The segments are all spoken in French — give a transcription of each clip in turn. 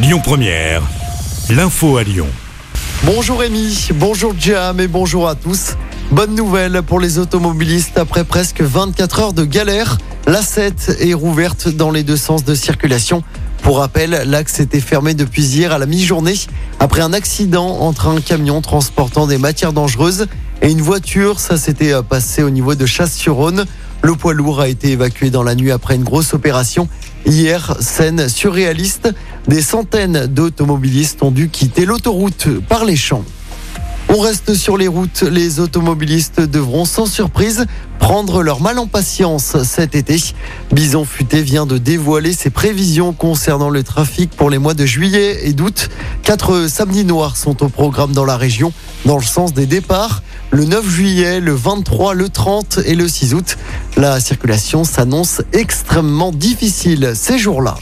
Lyon Première, l'info à Lyon. Bonjour Rémi, bonjour Jam et bonjour à tous. Bonne nouvelle pour les automobilistes après presque 24 heures de galère. La 7 est rouverte dans les deux sens de circulation. Pour rappel, l'axe était fermé depuis hier à la mi-journée après un accident entre un camion transportant des matières dangereuses et une voiture. Ça s'était passé au niveau de Chasse-sur-Rhône. Le poids lourd a été évacué dans la nuit après une grosse opération. Hier, scène surréaliste, des centaines d'automobilistes ont dû quitter l'autoroute par les champs. On reste sur les routes. Les automobilistes devront sans surprise prendre leur mal en patience cet été. Bison Futé vient de dévoiler ses prévisions concernant le trafic pour les mois de juillet et d'août. Quatre samedis noirs sont au programme dans la région dans le sens des départs. Le 9 juillet, le 23, le 30 et le 6 août. La circulation s'annonce extrêmement difficile ces jours-là.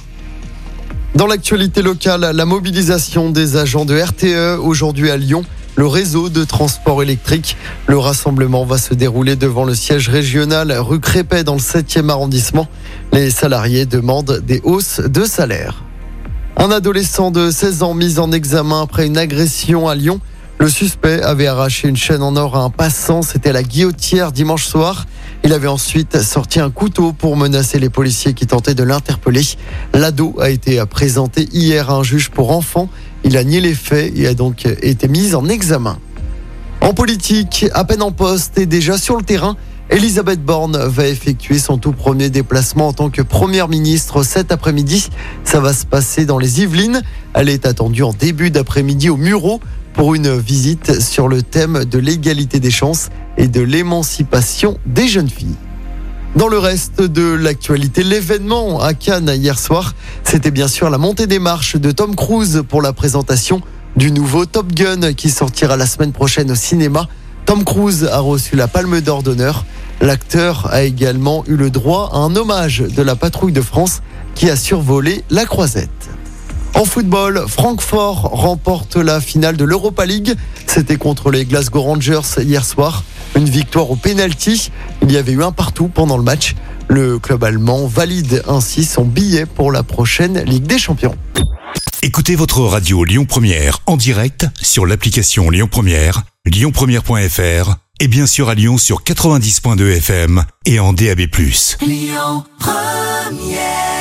Dans l'actualité locale, la mobilisation des agents de RTE aujourd'hui à Lyon le réseau de transport électrique. Le rassemblement va se dérouler devant le siège régional rue Crépet dans le 7e arrondissement. Les salariés demandent des hausses de salaire. Un adolescent de 16 ans mis en examen après une agression à Lyon. Le suspect avait arraché une chaîne en or à un passant, c'était la guillotière dimanche soir. Il avait ensuite sorti un couteau pour menacer les policiers qui tentaient de l'interpeller. L'ado a été présenté hier à un juge pour enfants. Il a nié les faits et a donc été mis en examen. En politique, à peine en poste et déjà sur le terrain, Elisabeth Borne va effectuer son tout premier déplacement en tant que première ministre cet après-midi. Ça va se passer dans les Yvelines. Elle est attendue en début d'après-midi au Muro pour une visite sur le thème de l'égalité des chances et de l'émancipation des jeunes filles. Dans le reste de l'actualité, l'événement à Cannes hier soir, c'était bien sûr la montée des marches de Tom Cruise pour la présentation du nouveau Top Gun qui sortira la semaine prochaine au cinéma. Tom Cruise a reçu la Palme d'Or d'honneur. L'acteur a également eu le droit à un hommage de la patrouille de France qui a survolé la croisette. En football, Francfort remporte la finale de l'Europa League. C'était contre les Glasgow Rangers hier soir. Une victoire au pénalty. Il y avait eu un partout pendant le match. Le club allemand valide ainsi son billet pour la prochaine Ligue des Champions. Écoutez votre radio Lyon Première en direct sur l'application Lyon Première, lyonpremière.fr et bien sûr à Lyon sur 90.2 FM et en DAB+. Lyon Première